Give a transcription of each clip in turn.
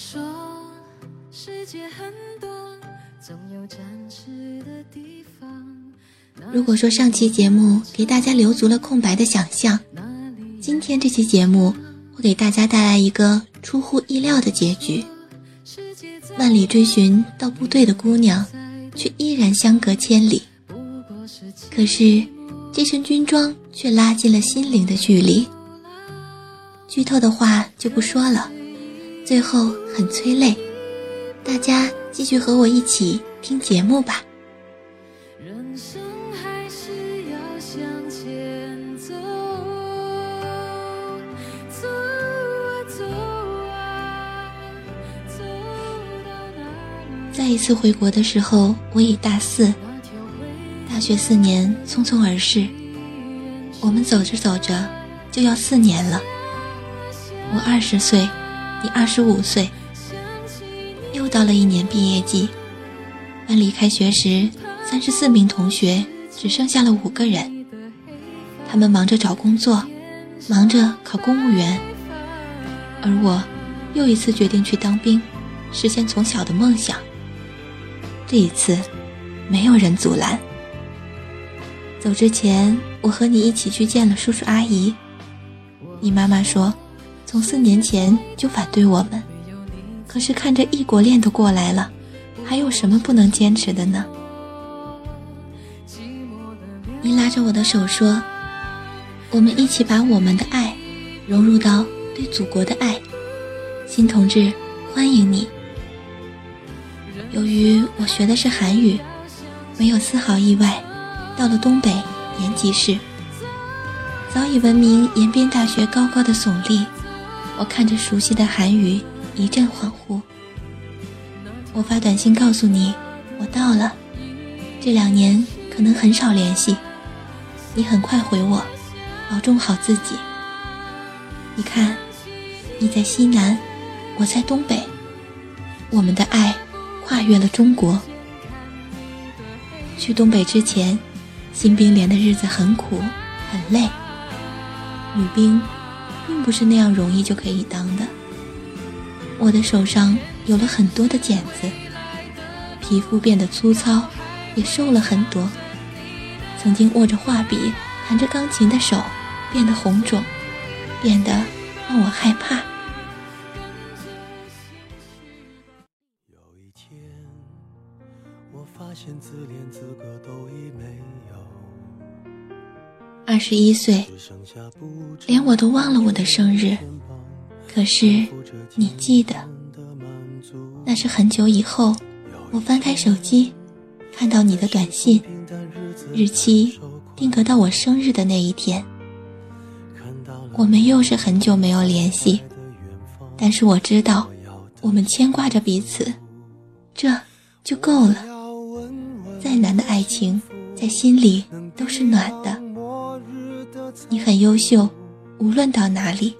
说世界很多，总有展翅的地方。如果说上期节目给大家留足了空白的想象，今天这期节目会给大家带来一个出乎意料的结局。万里追寻到部队的姑娘，却依然相隔千里。可是，这身军装却拉近了心灵的距离。剧透的话就不说了，最后很催泪，大家继续和我一起听节目吧。再一次回国的时候，我已大四。大学四年匆匆而逝，我们走着走着就要四年了。我二十岁，你二十五岁，又到了一年毕业季。班里开学时，三十四名同学只剩下了五个人，他们忙着找工作，忙着考公务员，而我又一次决定去当兵，实现从小的梦想。这一次，没有人阻拦。走之前，我和你一起去见了叔叔阿姨。你妈妈说。从四年前就反对我们，可是看着异国恋都过来了，还有什么不能坚持的呢？你拉着我的手说：“我们一起把我们的爱融入到对祖国的爱。”新同志，欢迎你。由于我学的是韩语，没有丝毫意外，到了东北延吉市，早已闻名延边大学高高的耸立。我看着熟悉的韩语，一阵恍惚。我发短信告诉你，我到了。这两年可能很少联系，你很快回我，保重好自己。你看，你在西南，我在东北，我们的爱跨越了中国。去东北之前，新兵连的日子很苦很累，女兵。并不是那样容易就可以当的。我的手上有了很多的茧子，皮肤变得粗糙，也瘦了很多。曾经握着画笔、弹着钢琴的手变得红肿，变得让我害怕。有一天，我发现自怜资格都已没二十一岁，连我都忘了我的生日，可是你记得，那是很久以后。我翻开手机，看到你的短信，日期定格到我生日的那一天。我们又是很久没有联系，但是我知道，我们牵挂着彼此，这就够了。再难的爱情，在心里都是暖的。你很优秀，无论到哪里。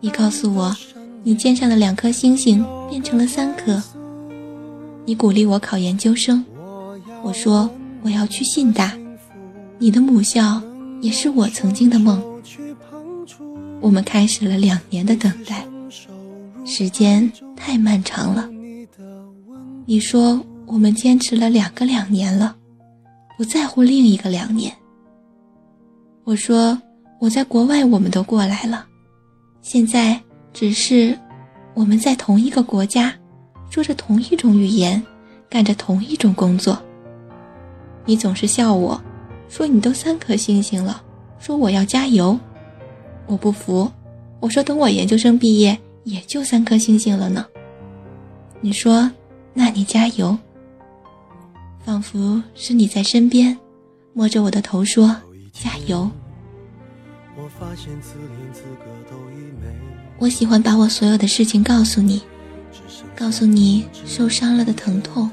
你告诉我，你肩上的两颗星星变成了三颗。你鼓励我考研究生，我说我要去信大。你的母校也是我曾经的梦。我们开始了两年的等待，时间太漫长了。你说我们坚持了两个两年了，不在乎另一个两年。我说我在国外，我们都过来了，现在只是我们在同一个国家，说着同一种语言，干着同一种工作。你总是笑我，说你都三颗星星了，说我要加油。我不服，我说等我研究生毕业，也就三颗星星了呢。你说，那你加油。仿佛是你在身边，摸着我的头说加油。我喜欢把我所有的事情告诉你，告诉你受伤了的疼痛，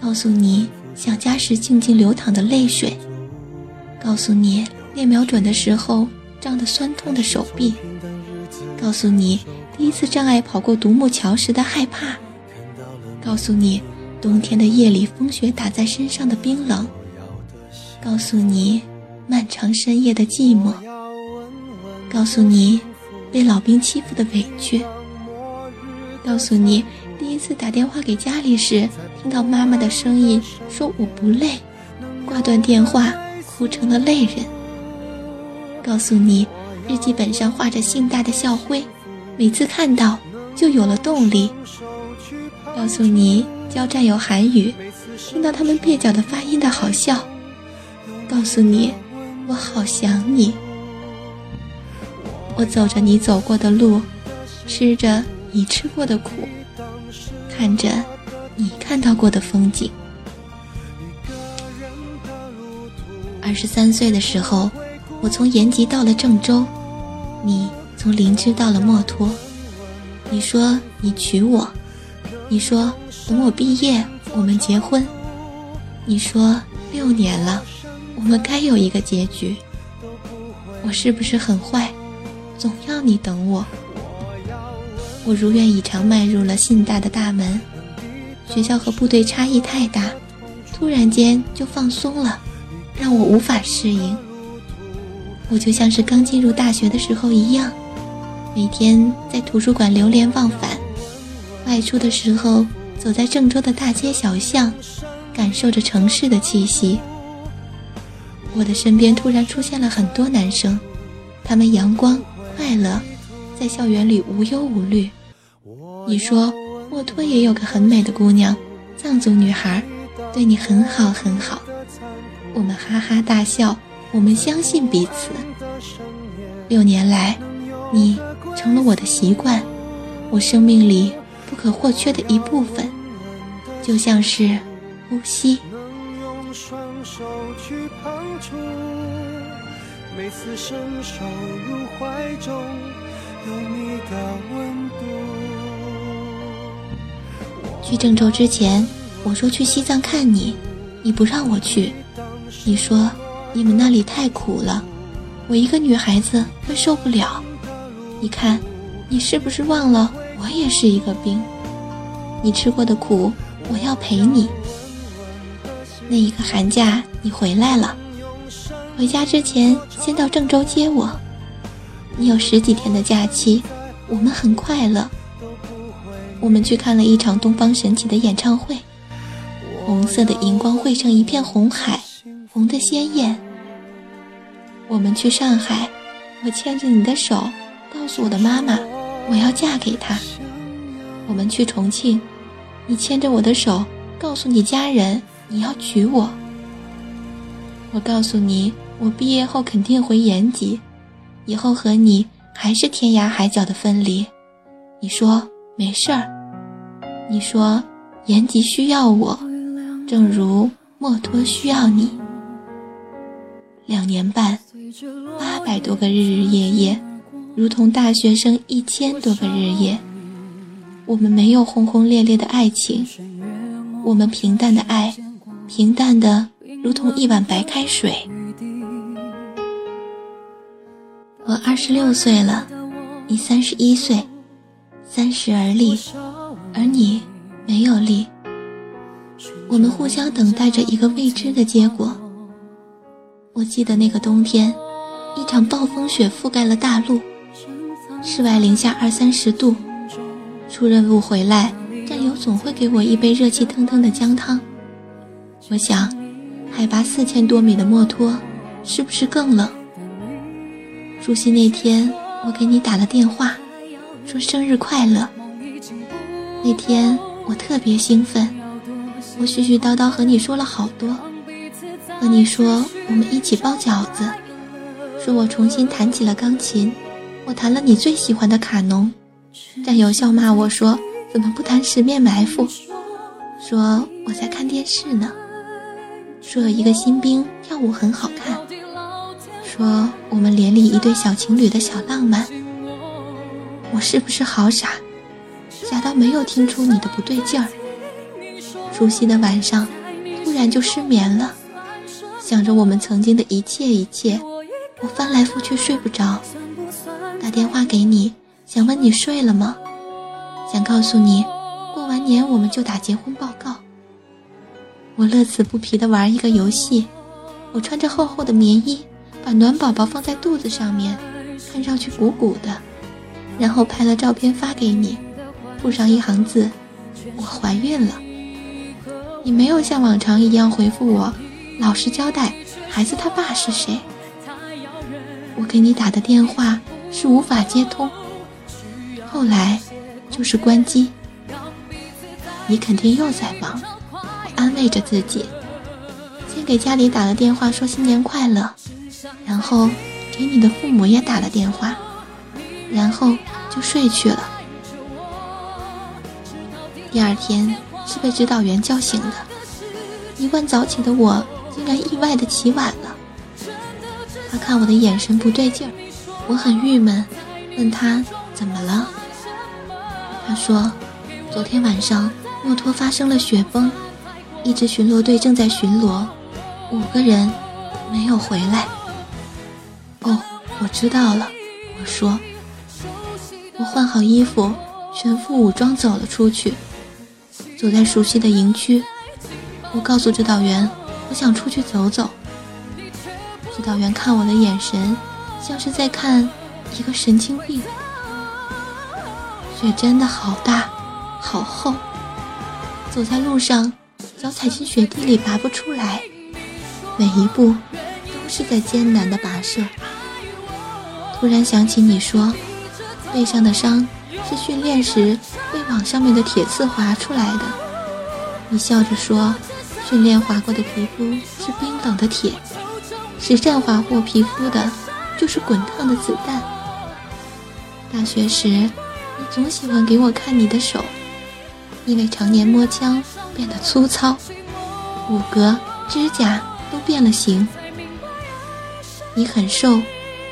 告诉你想家时静静流淌的泪水，告诉你练瞄准的时候胀得酸痛的手臂，告诉你第一次障碍跑过独木桥时的害怕，告诉你冬天的夜里风雪打在身上的冰冷，告诉你漫长深夜的寂寞。告诉你，被老兵欺负的委屈。告诉你第一次打电话给家里时，听到妈妈的声音，说我不累，挂断电话，哭成了泪人。告诉你日记本上画着姓大的校徽，每次看到就有了动力。告诉你教战友韩语，听到他们蹩脚的发音的好笑。告诉你我好想你。我走着你走过的路，吃着你吃过的苦，看着你看到过的风景。二十三岁的时候，我从延吉到了郑州，你从灵芝到了墨脱。你说你娶我，你说等我毕业我们结婚，你说六年了，我们该有一个结局。我是不是很坏？总要你等我，我如愿以偿迈入了信大的大门。学校和部队差异太大，突然间就放松了，让我无法适应。我就像是刚进入大学的时候一样，每天在图书馆流连忘返，外出的时候走在郑州的大街小巷，感受着城市的气息。我的身边突然出现了很多男生，他们阳光。快乐，在校园里无忧无虑。你说墨脱也有个很美的姑娘，藏族女孩，对你很好很好。我们哈哈大笑，我们相信彼此。六年来，你成了我的习惯，我生命里不可或缺的一部分，就像是呼吸。每次伸手入怀中，有你的温度。去郑州之前，我说去西藏看你，你不让我去。你说你们那里太苦了，我一个女孩子会受不了。你看，你是不是忘了我也是一个兵？你吃过的苦，我要陪你。那一个寒假，你回来了。回家之前，先到郑州接我。你有十几天的假期，我们很快乐。我们去看了一场东方神起的演唱会，红色的荧光汇成一片红海，红的鲜艳。我们去上海，我牵着你的手，告诉我的妈妈，我要嫁给他。我们去重庆，你牵着我的手，告诉你家人，你要娶我。我告诉你。我毕业后肯定回延吉，以后和你还是天涯海角的分离。你说没事儿，你说延吉需要我，正如墨脱需要你。两年半，八百多个日日夜夜，如同大学生一千多个日夜。我们没有轰轰烈烈的爱情，我们平淡的爱，平淡的如同一碗白开水。我二十六岁了，你三十一岁，三十而立，而你没有立。我们互相等待着一个未知的结果。我记得那个冬天，一场暴风雪覆盖了大陆，室外零下二三十度。出任务回来，战友总会给我一杯热气腾腾的姜汤。我想，海拔四千多米的墨脱，是不是更冷？除夕那天，我给你打了电话，说生日快乐。那天我特别兴奋，我絮絮叨叨和你说了好多，和你说我们一起包饺子，说我重新弹起了钢琴，我弹了你最喜欢的卡农。战友笑骂我说怎么不弹十面埋伏，说我在看电视呢，说有一个新兵跳舞很好看。说我们连里一对小情侣的小浪漫，我是不是好傻，傻到没有听出你的不对劲儿？除夕的晚上，突然就失眠了，想着我们曾经的一切一切，我翻来覆去睡不着，打电话给你，想问你睡了吗？想告诉你，过完年我们就打结婚报。我乐此不疲地玩一个游戏，我穿着厚厚的棉衣。把暖宝宝放在肚子上面，看上去鼓鼓的，然后拍了照片发给你，附上一行字：“我怀孕了。”你没有像往常一样回复我，老实交代孩子他爸是谁。我给你打的电话是无法接通，后来就是关机。你肯定又在忙，安慰着自己。先给家里打了电话说新年快乐，然后给你的父母也打了电话，然后就睡去了。第二天是被指导员叫醒的，一贯早起的我竟然意外的起晚了。他看我的眼神不对劲儿，我很郁闷，问他怎么了。他说，昨天晚上墨脱发生了雪崩，一支巡逻队正在巡逻，五个人没有回来。哦，我知道了，我说。我换好衣服，全副武装走了出去。走在熟悉的营区，我告诉指导员，我想出去走走。指导员看我的眼神，像是在看一个神经病。雪真的好大，好厚，走在路上，脚踩进雪地里拔不出来，每一步都是在艰难的跋涉。突然想起你说，背上的伤是训练时。被网上面的铁刺划出来的，你笑着说：“训练划过的皮肤是冰冷的铁，实战划过皮肤的，就是滚烫的子弹。”大学时，你总喜欢给我看你的手，因为常年摸枪变得粗糙，骨骼、指甲都变了形。你很瘦，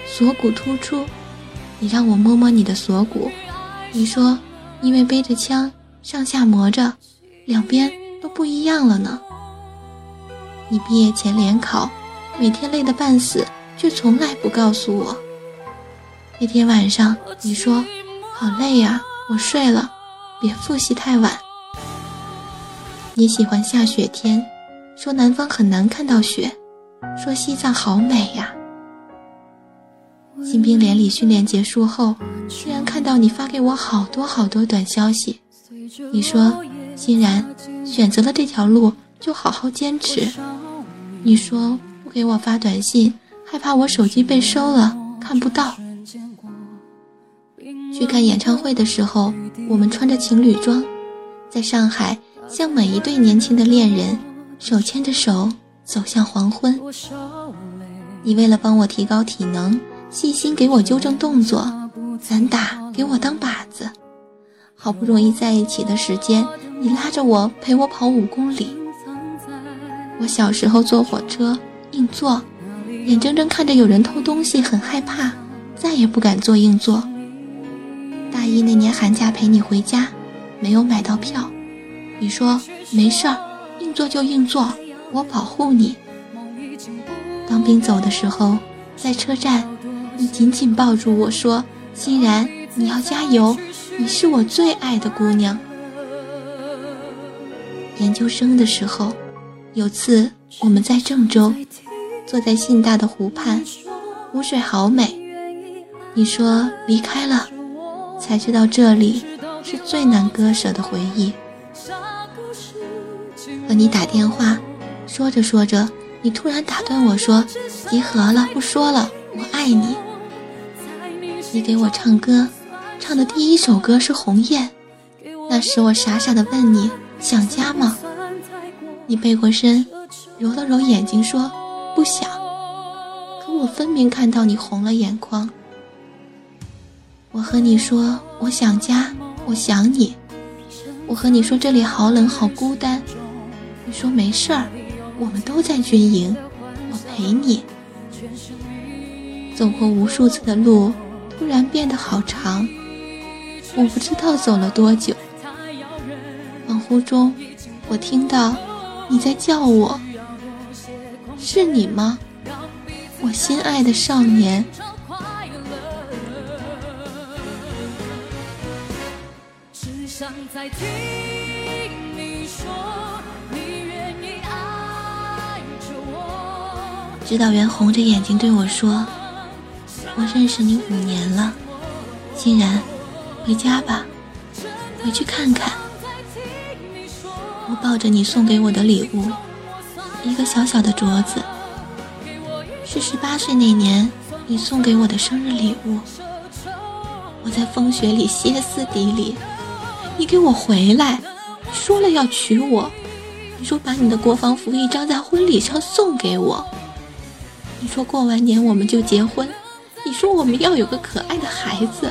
锁骨突出，你让我摸摸你的锁骨，你说。因为背着枪上下磨着，两边都不一样了呢。你毕业前联考，每天累得半死，却从来不告诉我。那天晚上你说好累呀，我睡了，别复习太晚。你喜欢下雪天，说南方很难看到雪，说西藏好美呀。新兵连里训练结束后，居然看到你发给我好多好多短消息。你说，欣然选择了这条路，就好好坚持。你说不给我发短信，害怕我手机被收了看不到。去看演唱会的时候，我们穿着情侣装，在上海，像每一对年轻的恋人，手牵着手走向黄昏。你为了帮我提高体能。细心给我纠正动作，散打给我当靶子，好不容易在一起的时间，你拉着我陪我跑五公里。我小时候坐火车硬座，眼睁睁看着有人偷东西，很害怕，再也不敢坐硬座。大一那年寒假陪你回家，没有买到票，你说没事儿，硬座就硬座，我保护你。当兵走的时候，在车站。你紧紧抱住我说：“欣然，你要加油，你是我最爱的姑娘。”研究生的时候，有次我们在郑州，坐在信大的湖畔，湖水好美。你说离开了，才知道这里是最难割舍的回忆。和你打电话，说着说着，你突然打断我说：“集合了，不说了，我爱你。”你给我唱歌，唱的第一首歌是《鸿雁》。那时我傻傻的问你想家吗？你背过身，揉了揉眼睛说不想。可我分明看到你红了眼眶。我和你说我想家，我想你。我和你说这里好冷好孤单。你说没事儿，我们都在军营，我陪你。走过无数次的路。突然变得好长，我不知道走了多久。恍惚中，我听到你在叫我，是你吗？我心爱的少年。指导员红着眼睛对我说。我认识你五年了，欣然，回家吧。回去看看。我抱着你送给我的礼物，一个小小的镯子，是十八岁那年你送给我的生日礼物。我在风雪里歇斯底里，你给我回来！说了要娶我，你说把你的国防服一张在婚礼上送给我，你说过完年我们就结婚，你说我们要有个可爱的孩子，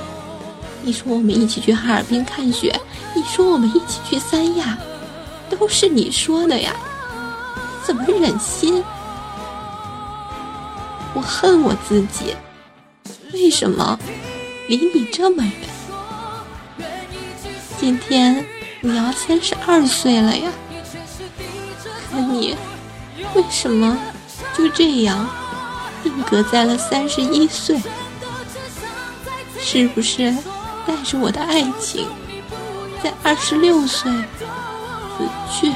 你说我们一起去哈尔滨看雪，你说我们一起去三亚。都是你说的呀，怎么忍心？我恨我自己，为什么离你这么远？今天你要三十二岁了呀，可你为什么就这样定格在了三十一岁？是不是带着我的爱情，在二十六岁死？去。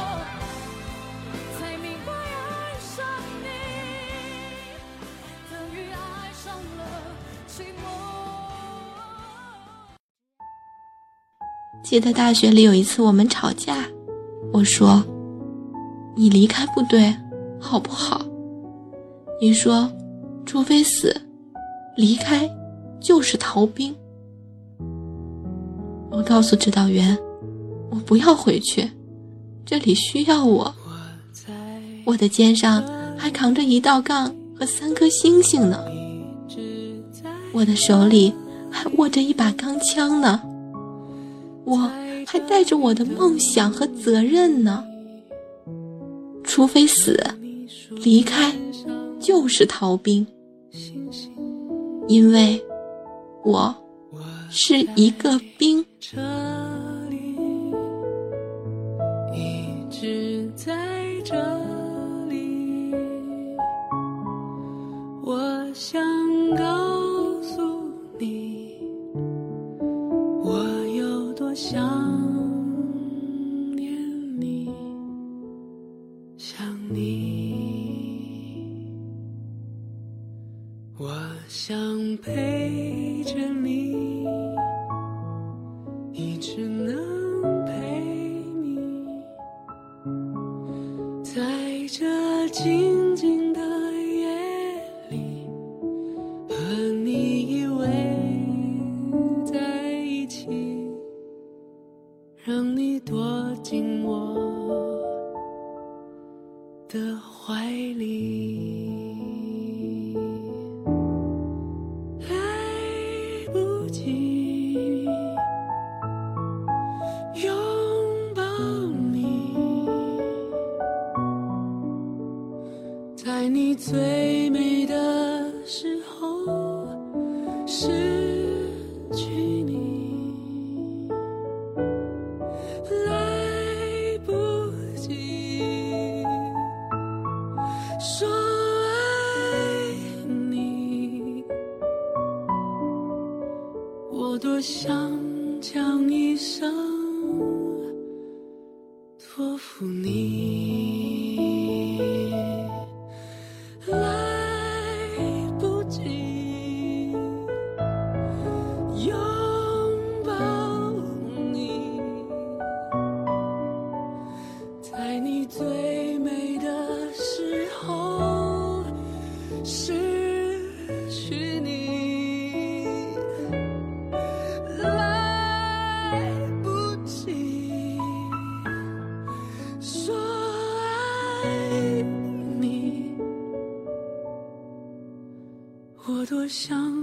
记得大学里有一次我们吵架，我说：“你离开部队好不好？”你说：“除非死，离开就是逃兵。”我告诉指导员：“我不要回去。”这里需要我，我的肩上还扛着一道杠和三颗星星呢，我的手里还握着一把钢枪呢，我还带着我的梦想和责任呢。除非死，离开就是逃兵，因为我是一个兵。我让你躲进我的怀里。来不及拥抱你在你最我多想讲一声。我多想